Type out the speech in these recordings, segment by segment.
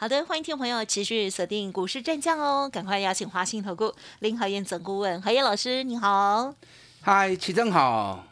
好的，欢迎听众朋友持续锁定股市战将哦，赶快邀请华信投顾林和燕总顾问何燕老师，你好。嗨，齐正好。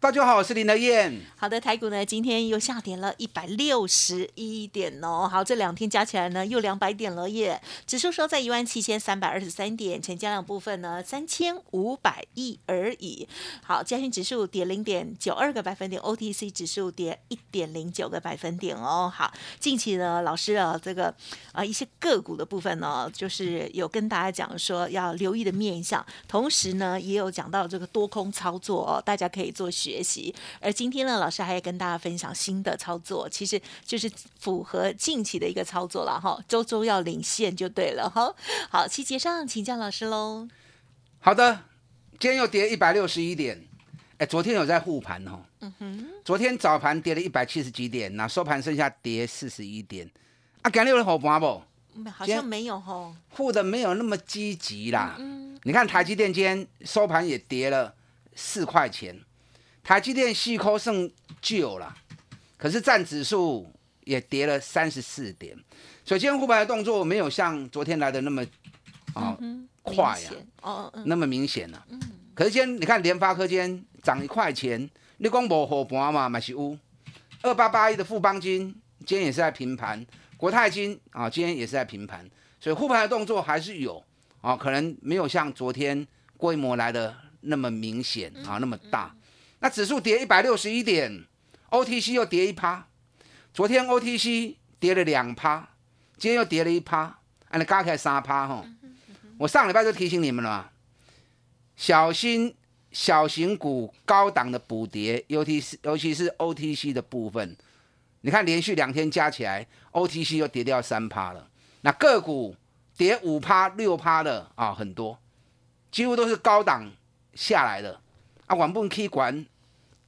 大家好，我是林德燕。好的，台股呢今天又下跌了一百六十一点哦。好，这两天加起来呢又两百点了耶。指数收在一万七千三百二十三点，成交量部分呢三千五百亿而已。好，加权指数跌零点九二个百分点，OTC 指数跌一点零九个百分点哦。好，近期呢老师啊这个啊一些个股的部分呢，就是有跟大家讲说要留意的面向，同时呢也有讲到这个多空操作哦，大家可以做习。而今天呢，老师还要跟大家分享新的操作，其实就是符合近期的一个操作了哈，周周要领现就对了哈。好，细节上请教老师喽。好的，今天又跌一百六十一点，哎，昨天有在护盘哦。嗯哼。昨天早盘跌了一百七十几点，那收盘剩下跌四十一点。啊，今日有护盘不？好像没有吼。护的没有那么积极啦。嗯。你看台积电今天收盘也跌了四块钱。台积电细抠剩旧了，可是占指数也跌了三十四点，所以今天护盘的动作没有像昨天来的那么啊快呀，哦那么明显了。嗯，可是今天你看联发科今天涨一块钱，你讲无护盘嘛，嘛是有。二八八一的富邦金今天也是在平盘，国泰金啊今天也是在平盘，所以护盘的动作还是有啊，可能没有像昨天规模来的那么明显啊，那么大。那指数跌一百六十一点，OTC 又跌一趴。昨天 OTC 跌了两趴，今天又跌了一趴，按你加起来三趴哈。我上礼拜就提醒你们了，小心小型股高档的补跌，尤其是尤其是 OTC 的部分。你看连续两天加起来，OTC 又跌掉三趴了。那个股跌五趴六趴的啊，很多，几乎都是高档下来的。啊，原本去管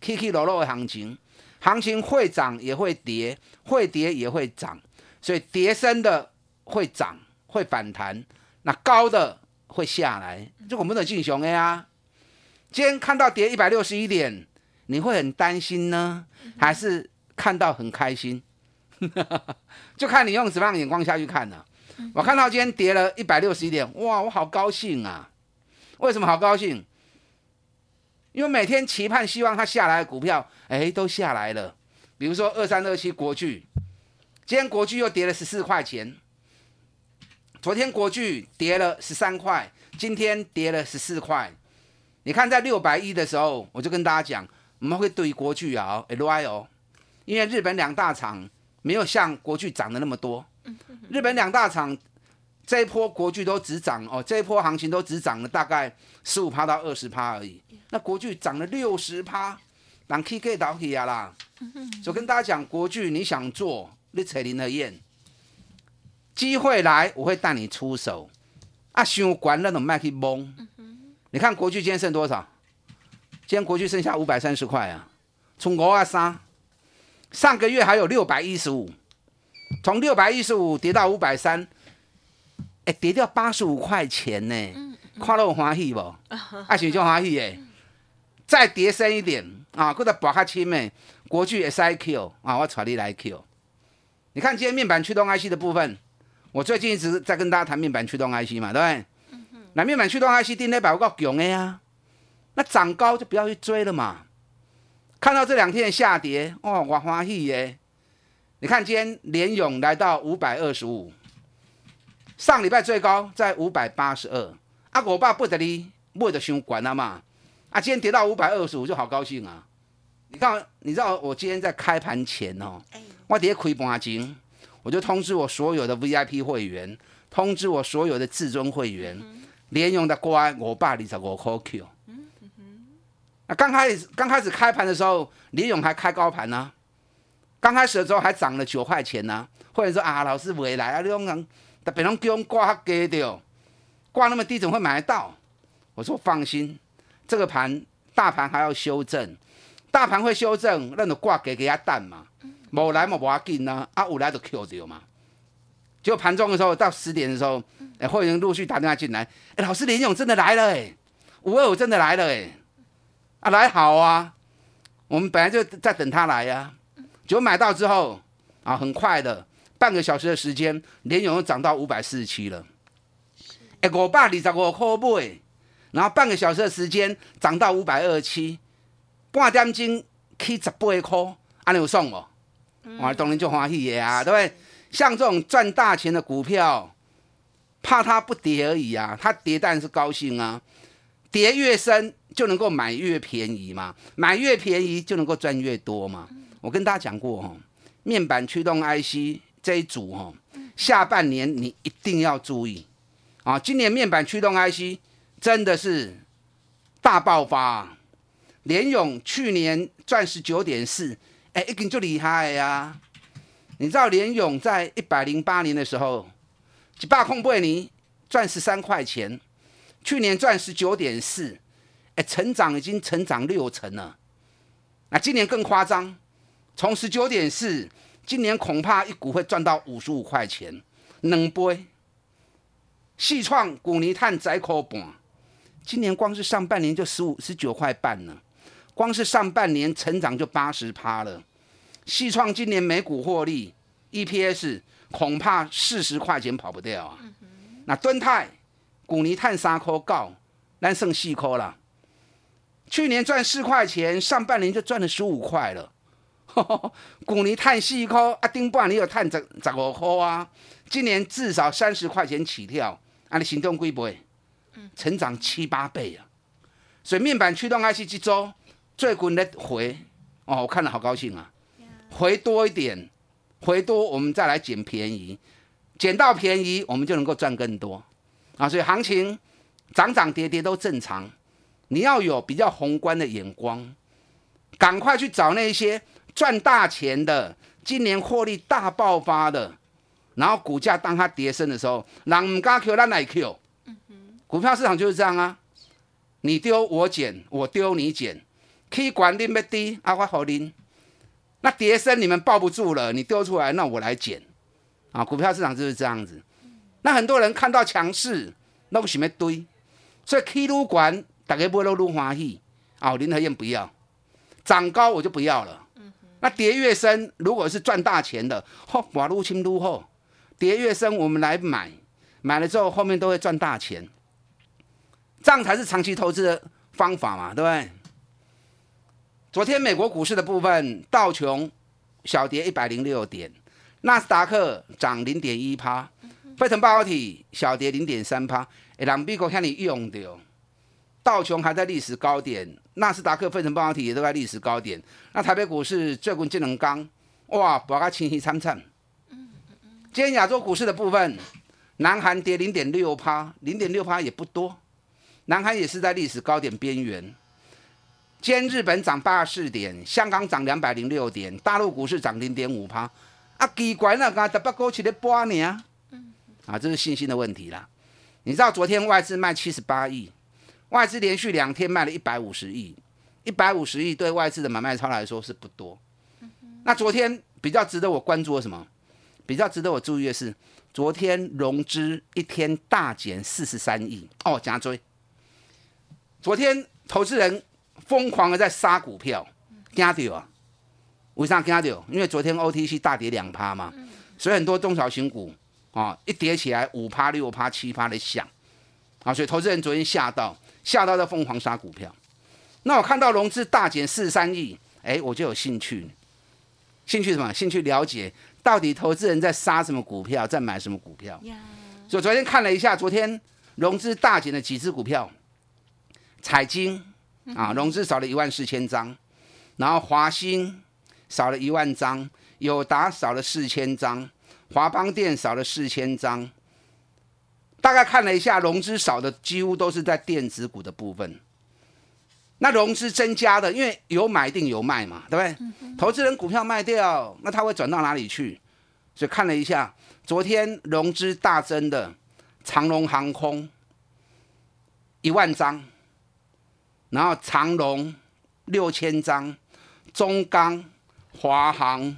起起落落的行情，行情会涨也会跌，会跌也会涨，所以跌升的会涨会反弹，那高的会下来，这我们的进雄 A 啊。今天看到跌一百六十一点，你会很担心呢，还是看到很开心？就看你用什么样的眼光下去看呢？我看到今天跌了一百六十一点，哇，我好高兴啊！为什么好高兴？因为每天期盼希望它下来的股票，哎，都下来了。比如说二三二七国巨，今天国巨又跌了十四块钱。昨天国巨跌了十三块，今天跌了十四块。你看在六百一的时候，我就跟大家讲，我们会对国巨啊，L I 哦，因为日本两大厂没有像国巨涨的那么多。日本两大厂这一波国巨都只涨哦，这一波行情都只涨了大概十五趴到二十趴而已。那国巨涨了六十趴，人 K K 倒起啊啦！就跟大家讲，国巨你想做，你扯林和燕，机会来我会带你出手。啊，想管那种卖去蒙。你看国巨今天剩多少？今天国巨剩下五百三十块啊，从五二三，上个月还有六百一十五，从六百一十五跌到五百三，哎，跌掉八十五块钱呢，看到欢喜不？啊，是就欢喜诶。再跌深一点啊，或者博较轻诶，国巨 S I Q 啊，我传你来 Q。你看今天面板驱动 IC 的部分，我最近一直在跟大家谈面板驱动 IC 嘛，对不对？那面板驱动 IC 定力百够强的呀，那涨高就不要去追了嘛。看到这两天的下跌，哦，我欢喜耶。你看今天联勇来到五百二十五，上礼拜最高在五百八十二，啊，我爸不得哩，不得伤管了嘛。啊，今天跌到五百二十五，就好高兴啊！你看，你知道我今天在开盘前哦，我跌亏半斤，我就通知我所有的 VIP 会员，通知我所有的至尊会员，连用的乖，我爸二十五块 Q。嗯啊，刚开始刚开始开盘的时候，李勇还开高盘呢，刚开始的时候还涨了九块钱呢。或者说啊，老师未来啊，你用特别能给我们挂低掉，挂那么低怎么会买得到？我说放心。这个盘大盘还要修正，大盘会修正，那就挂给给他蛋嘛，无来嘛无要紧呐，啊有来就 Q 掉嘛。结果盘中的时候到十点的时候，哎，会员陆续打电话进来，哎，老师林勇真的来了哎，五二五真的来了哎，啊来好啊，我们本来就在等他来呀，结果买到之后啊，很快的半个小时的时间，联勇又涨到五百四十七了，哎，五百二十五块买，然后半个小时的时间涨到五百二十七，半点钟起十八块，安尼有送无？我当然就欢喜的啊，对不对？像这种赚大钱的股票，怕它不跌而已啊！它跌但是高兴啊，跌越深就能够买越便宜嘛，买越便宜就能够赚越多嘛。我跟大家讲过哦，面板驱动 IC 这一组哦，下半年你一定要注意啊！今年面板驱动 IC 真的是大爆发，联勇去年赚十九点四，哎，一根就厉害呀！你知道联勇在一百零八年的时候，几把空贝尼赚十三块钱，去年赚十九点四，哎，成长已经成长六成了。那今年更夸张，从十九点四，今年恐怕一股会赚到五十五块钱，能倍。细创古尼碳窄口半，今年光是上半年就十五十九块半了，光是上半年成长就八十趴了。细创今年每股获利 EPS 恐怕四十块钱跑不掉啊！那敦泰、股尼碳三颗高，咱剩四颗了。去年赚四块钱，上半年就赚了十五块了。股尼碳四颗，啊，丁半你有探十十五颗啊！今年至少三十块钱起跳，啊，你行动规不会？成长七八倍啊！所以面板驱动 IC 这周最近的回哦，我看了好高兴啊！回多一点，回多我们再来捡便宜，捡到便宜我们就能够赚更多啊！所以行情涨涨跌跌都正常，你要有比较宏观的眼光，赶快去找那些赚大钱的，今年获利大爆发的，然后股价当它跌升的时候，人唔敢 Q，咱来 Q。股票市场就是这样啊，你丢我捡，我丢你捡，可以管你要低，啊我好拎。那跌升你们抱不住了，你丢出来，那我来捡，啊，股票市场就是这样子。那很多人看到强势，那不喜欢堆，所以 K 撸管大家不会都撸欢喜啊。林和燕不要，涨高我就不要了。那跌越深，如果是赚大钱的，嚯，把撸清撸后，跌越深我们来买，买了之后后面都会赚大钱，这样才是长期投资的方法嘛，对不对？昨天美国股市的部分，道琼小跌一百零六点，纳斯达克涨零点一趴，费城半导体小跌零点三趴。哎，两美股看你用的，道琼还在历史高点，纳斯达克、费城半导体也都在历史高点。那台北股市最近智能刚，哇，把它清晰参参。今天亚洲股市的部分，南韩跌零点六趴，零点六趴也不多，南韩也是在历史高点边缘。今天日本涨八十四点，香港涨两百零六点，大陆股市涨零点五趴。啊，奇怪了，刚才不过去的八年啊，啊，这是信心的问题啦。你知道昨天外资卖七十八亿，外资连续两天卖了一百五十亿，一百五十亿对外资的买卖超来说是不多。那昨天比较值得我关注的什么？比较值得我注意的是，昨天融资一天大减四十三亿哦，加追。昨天投资人。疯狂的在杀股票，惊掉啊！为啥惊掉？因为昨天 OTC 大跌两趴嘛，所以很多中小型股啊一跌起来五趴六趴七趴的响啊，所以投资人昨天吓到，吓到在疯狂杀股票。那我看到融资大减四十三亿，哎，我就有兴趣，兴趣什么？兴趣了解到底投资人在杀什么股票，在买什么股票。所以昨天看了一下，昨天融资大减的几只股票，彩金。啊，融资少了一万四千张，然后华兴少了一万张，友达少了四千张，华邦电少了四千张。大概看了一下，融资少的几乎都是在电子股的部分。那融资增加的，因为有买定有卖嘛，对不对？投资人股票卖掉，那他会转到哪里去？所以看了一下，昨天融资大增的长龙航空一万张。然后长龙六千张，中钢、华航、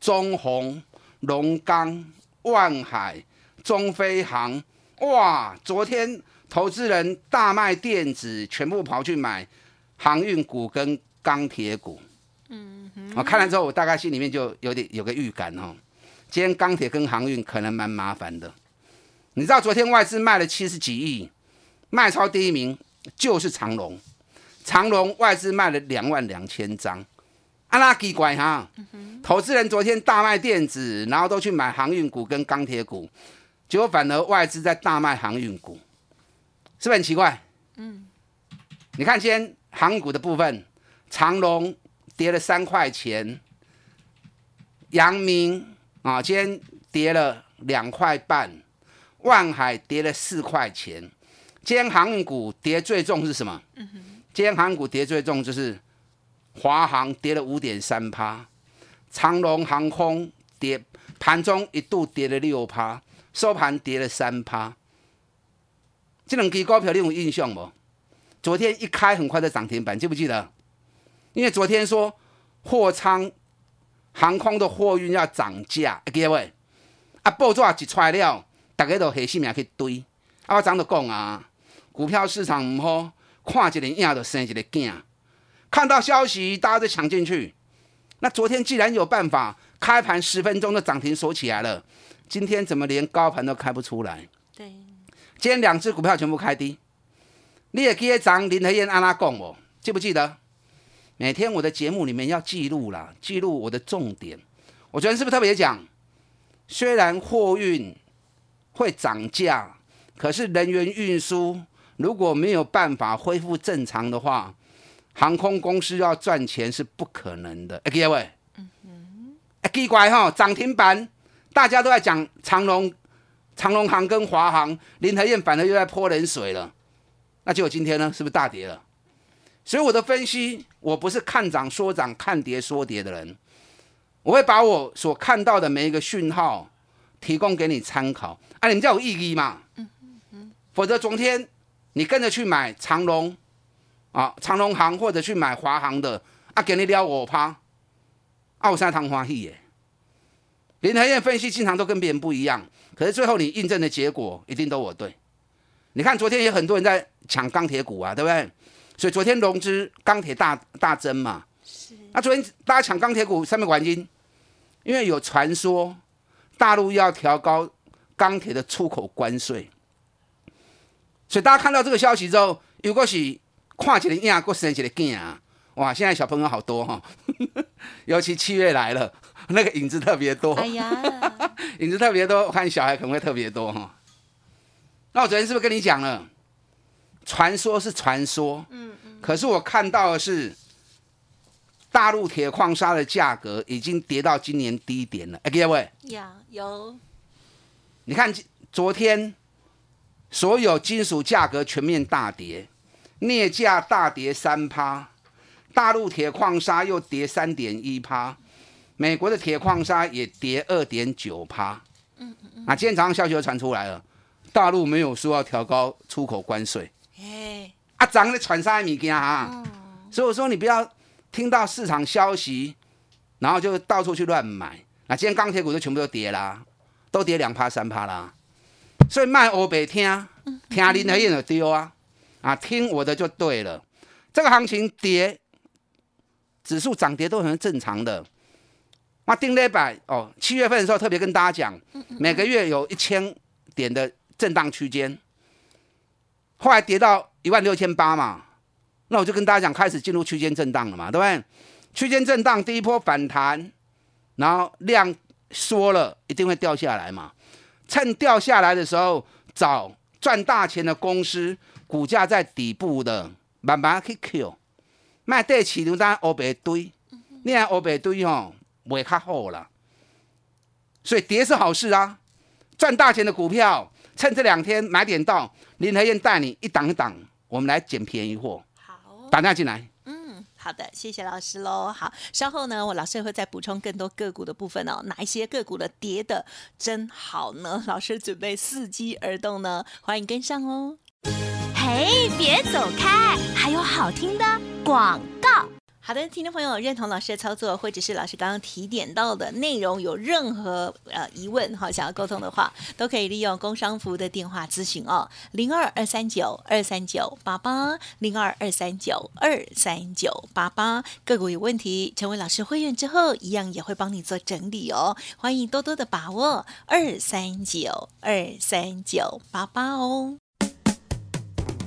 中宏、龙钢、万海、中飞航，哇！昨天投资人大卖电子，全部跑去买航运股跟钢铁股。嗯，我看了之后，我大概心里面就有点有个预感哦。今天钢铁跟航运可能蛮麻烦的。你知道昨天外资卖了七十几亿，卖超第一名就是长隆，长隆外资卖了两万两千张，阿拉奇怪哈，投资人昨天大卖电子，然后都去买航运股跟钢铁股，结果反而外资在大卖航运股，是不是很奇怪？嗯，你看今天航股的部分，长隆跌了三块钱，阳明啊今天跌了两块半。万海跌了四块钱，今天航运股跌最重是什么？今天航运股跌最重就是华航跌了五点三趴，长龙航空跌盘中一度跌了六趴，收盘跌了三趴。这两支股票你有印象不？昨天一开很快的涨停板，记不记得？因为昨天说货仓航空的货运要涨价，各位啊，报纸一出来了。大家都黑心命去堆，啊！我怎都讲啊，股票市场唔好，看一个影就生一个囝。看到消息，大家都抢进去。那昨天既然有办法开盘十分钟的涨停锁起来了，今天怎么连高盘都开不出来？对，今天两只股票全部开低。你也记得涨林和燕安拉讲哦，记不记得？每天我的节目里面要记录啦，记录我的重点。我昨天是不是特别讲？虽然货运。会涨价，可是人员运输如果没有办法恢复正常的话，航空公司要赚钱是不可能的。哎，各位，哎，奇怪哈，涨停板大家都在讲长隆、长隆行跟华航，林和燕反而又在泼冷水了。那结果今天呢，是不是大跌了？所以我的分析，我不是看涨说涨、看跌说跌的人，我会把我所看到的每一个讯号。提供给你参考，啊，你们叫有意义嘛？嗯嗯嗯。否则昨天你跟着去买长隆啊，长隆行或者去买华航的，啊，给你撩我趴，啊，我现在谈欢喜耶。林台燕分析经常都跟别人不一样，可是最后你印证的结果一定都我对。你看昨天也很多人在抢钢铁股啊，对不对？所以昨天融资钢铁大大增嘛。是。那昨天大家抢钢铁股，上面原因，因为有传说。大陆要调高钢铁的出口关税，所以大家看到这个消息之后，如果是跨起的硬过生起的劲啊，哇！现在小朋友好多哈，尤其七月来了，那个影子特别多。哎呀，影子特别多，我看小孩可能会特别多哈。那我昨天是不是跟你讲了？传说是传说，嗯嗯，可是我看到的是。大陆铁矿砂的价格已经跌到今年低点了，哎，各位，有有，你看昨天所有金属价格全面大跌，镍价大跌三趴，大陆铁矿砂又跌三点一趴，美国的铁矿砂也跌二点九趴。嗯嗯嗯，那今天早上消息又传出来了，大陆没有说要调高出口关税，哎，啊，涨的传啥物件啊？所以我说你不要。听到市场消息，然后就到处去乱买。那今天钢铁股都全部都跌啦，都跌两趴三趴啦。所以卖欧北听，听林和燕的丢啊，啊，听我的就对了。这个行情跌，指数涨跌都很正常的。那定礼拜哦，七月份的时候特别跟大家讲，每个月有一千点的震荡区间，后来跌到一万六千八嘛。那我就跟大家讲，开始进入区间震荡了嘛，对不对？区间震荡第一波反弹，然后量缩了，一定会掉下来嘛。趁掉下来的时候，找赚大钱的公司，股价在底部的，慢慢去 Q。卖地起牛单欧白堆，你看欧白堆吼，会较好啦。所以跌是好事啊，赚大钱的股票，趁这两天买点到，林和燕带你一档一档，我们来捡便宜货。好打电话进来。嗯，好的，谢谢老师喽。好，稍后呢，我老师会再补充更多个股的部分哦。哪一些个股的跌的真好呢？老师准备伺机而动呢，欢迎跟上哦。嘿，别走开，还有好听的广告。好的，听众朋友认同老师的操作，或者是老师刚刚提点到的内容，有任何呃疑问哈，想要沟通的话，都可以利用工商服务的电话咨询哦，零二二三九二三九八八，零二二三九二三九八八。个股有问题，成为老师会员之后，一样也会帮你做整理哦，欢迎多多的把握二三九二三九八八哦。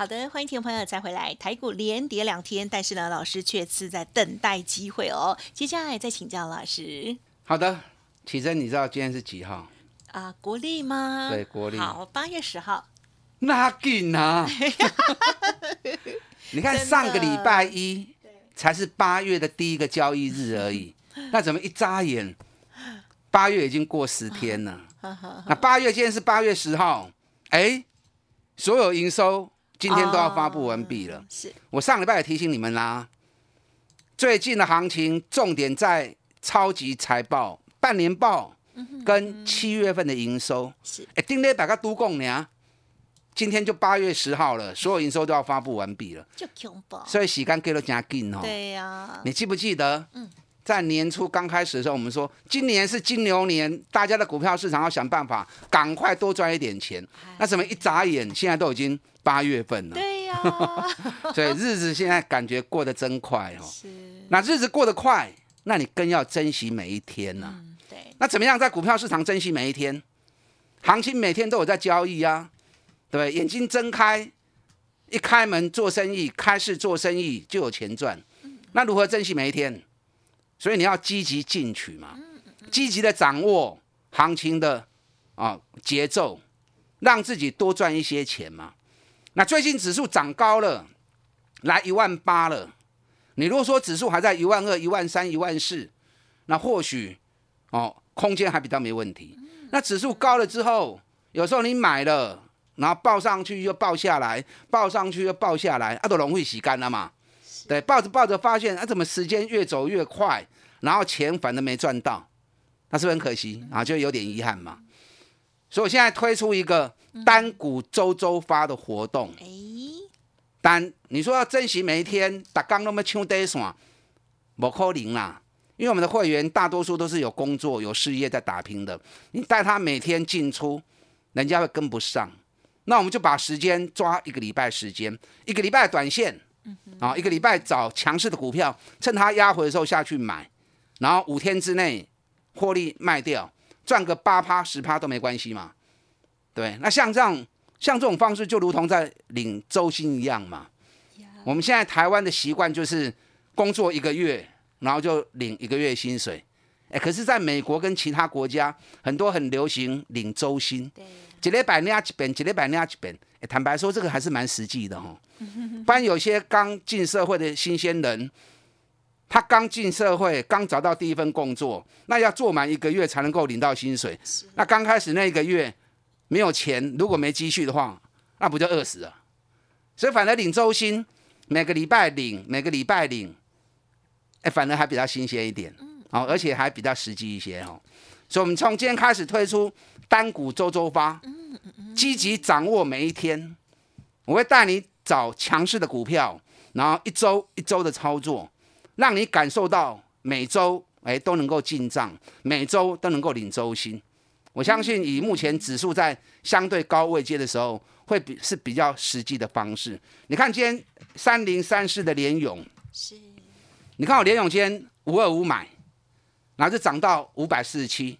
好的，欢迎听众朋友再回来。台股连跌两天，但是呢，老师却是在等待机会哦。接下来再请教老师好的，启真，你知道今天是几号？啊，国历吗？对国历好，八月十号。那紧啊！你看上个礼拜一才是八月的第一个交易日而已，那怎么一眨眼，八月已经过十天了？那八月今天是八月十号，哎，所有营收今天都要发布完毕了。哦是我上礼拜也提醒你们啦，最近的行情重点在超级财报、半年报跟七月份的营收。是哎，丁磊大家都讲呢，今天就八月十号了，所有营收都要发布完毕了，就恐怖。所以时间给了加紧哦。对呀、你记不记得？嗯在年初刚开始的时候，我们说今年是金牛年，大家的股票市场要想办法赶快多赚一点钱。那怎么一眨眼，现在都已经八月份了，对呀、所以日子现在感觉过得真快哦。是，那日子过得快，那你更要珍惜每一天呐、嗯，对，那怎么样在股票市场珍惜每一天？行情每天都有在交易啊，对？眼睛睁开，一开门做生意，开市做生意就有钱赚。那如何珍惜每一天？所以你要积极进取嘛，积极的掌握行情的啊节奏，让自己多赚一些钱嘛。那最近指数涨高了，来一万八了。你如果说指数还在一万二、一万三、一万四，那或许哦空间还比较没问题。那指数高了之后，有时候你买了，然后报上去又报下来，报上去又报下来，啊，都容易洗干了嘛。对，抱着抱着发现啊，怎么时间越走越快，然后钱反而没赚到，那是不是很可惜啊？就有点遗憾嘛。所以我现在推出一个单股周周发的活动，哎，但你说要珍惜每一天，打刚那么抢得算，不可能啦。因为我们的会员大多数都是有工作、有事业在打拼的，你带他每天进出，人家会跟不上。那我们就把时间抓一个礼拜时间，一个礼拜短线，啊，一个礼拜找强势的股票，趁它压回的时候下去买，然后五天之内获利卖掉，赚个八趴十趴都没关系嘛。对，那像这样像这种方式，就如同在领周薪一样嘛。我们现在台湾的习惯就是工作一个月，然后就领一个月薪水。哎，可是在美国跟其他国家，很多很流行领周薪，对，一礼拜领一本，几礼拜领一遍。哎，坦白说，这个还是蛮实际的哈、不然有些刚进社会的新鲜人，他刚进社会，刚找到第一份工作，那要做满一个月才能够领到薪水。那刚开始那一个月没有钱，如果没积蓄的话，那不就饿死了？所以反而领周薪，每个礼拜领，每个礼拜领，哎，反而还比较新鲜一点，哦，而且还比较实际一些哦。所以，我们从今天开始推出单股周周发，积极掌握每一天。我会带你找强势的股票，然后一周一周的操作，让你感受到每周哎都能够进账，每周都能够领周薪。我相信以目前指数在相对高位阶的时候，会比是比较实际的方式。你看今天三零三四的联勇，是，你看我联勇今天五二五买，然后就涨到五百四十七，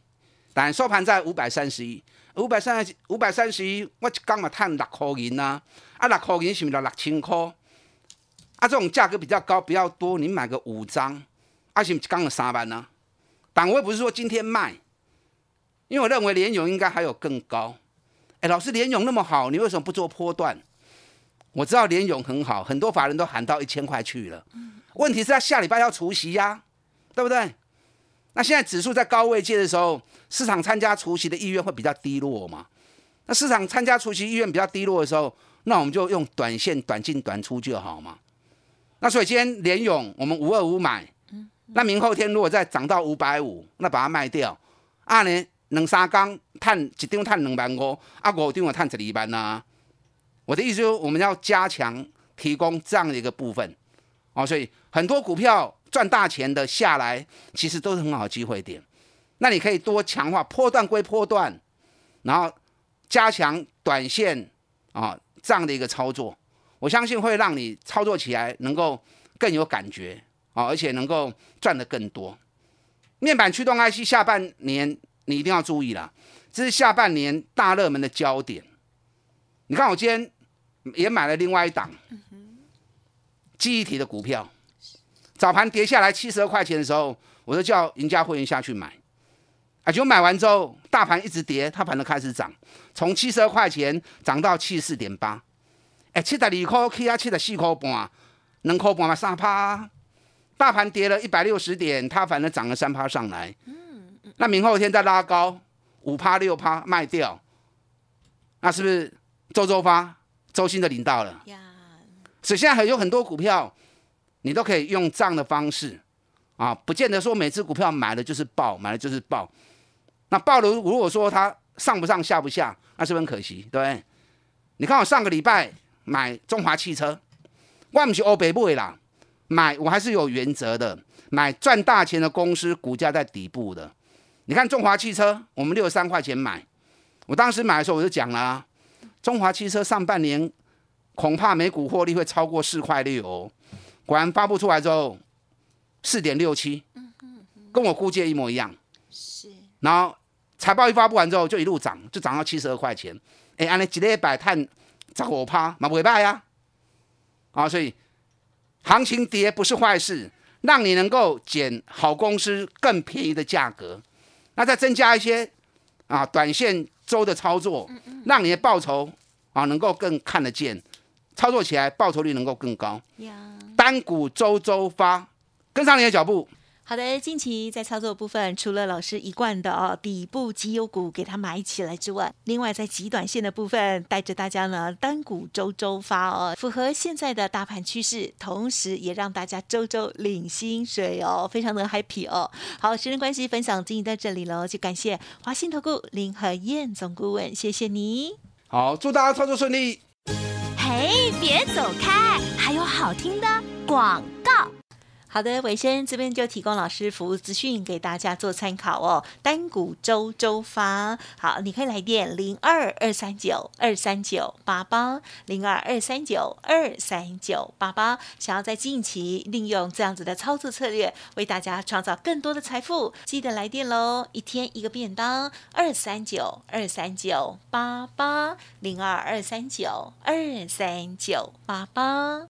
但收盘在五百三十一，五百三十五百三十一，我一刚嘛赚六块银呐，啊六块银是不是六千块？啊这种价格比较高比较多，你买个五张，啊是不是刚了三万呢？但我也不是说今天卖，因为我认为联勇应该还有更高。哎，老师，联勇那么好，你为什么不做波段？我知道联勇很好，很多法人都喊到一千块去了。问题是，他下礼拜要除夕呀，对不对？那现在指数在高位接的时候，市场参加除夕的意愿会比较低落嘛？那市场参加除夕意愿比较低落的时候，那我们就用短线短进短出就好嘛。那所以今天联勇我们五二五买，那明后天如果再涨到五百五，那把它卖掉，啊呢？两三缸碳一张碳两万五，啊五张我碳十二万呐。我的意思就是我们要加强提供这样的一个部分，哦，所以很多股票赚大钱的下来，其实都是很好的机会点。那你可以多强化波段归波段，然后加强短线啊这样的一个操作，我相信会让你操作起来能够更有感觉啊，而且能够赚得更多。面板驱动 IC 下半年。你一定要注意啦，这是下半年大热门的焦点。你看，我今天也买了另外一档记忆体的股票，早盘跌下来七十二块钱的时候，我就叫赢家会员下去买。啊，就买完之后，大盘一直跌，它盘都开始涨，从七十二块钱涨到七十四点八。哎，七十二块起啊，七十四块半，两块半嘛三趴。大盘跌了一百六十点，它反而涨了三趴上来。那明后天再拉高五趴六趴卖掉，那是不是周周发周薪的领到了？所以现在还有很多股票，你都可以用这样的方式啊，不见得说每只股票买了就是爆，买了就是爆。那爆了，如果说它上不上下不下，那是不是很可惜？对对？你看我上个礼拜买中华汽车，我不是欧北部啦，买我还是有原则的，买赚大钱的公司，股价在底部的。你看中华汽车，我们六十三块钱买，我当时买的时候我就讲了，中华汽车上半年恐怕每股获利会超过四块六哦。果然发布出来之后，四点六七，跟我估计一模一样。是。然后财报一发布完之后，就一路涨，就涨到七十二块钱。哎，按你几日百碳十五趴，嘛不会败呀。啊，所以行情跌不是坏事，让你能够捡好公司更便宜的价格。那再增加一些啊，短线周的操作，让你的报酬啊能够更看得见，操作起来报酬率能够更高。单股周周发，跟上你的脚步。好的，近期在操作部分，除了老师一贯的哦底部绩优股给它买起来之外，另外在极短线的部分，带着大家呢单股周周发哦，符合现在的大盘趋势，同时也让大家周周领薪水哦，非常的 happy 哦。好，时间关系，分享经营到这里了，就感谢华信投顾林和燕总顾问，谢谢你。好，祝大家操作顺利。哎，别走开，还有好听的广告。好的，尾声这边就提供老师服务资讯给大家做参考哦。单股周周发，好，你可以来电零二二三九二三九八八零二二三九二三九八八。想要在近期利用这样子的操作策略，为大家创造更多的财富，记得来电喽！一天一个便当，二三九二三九八八零二二三九二三九八八。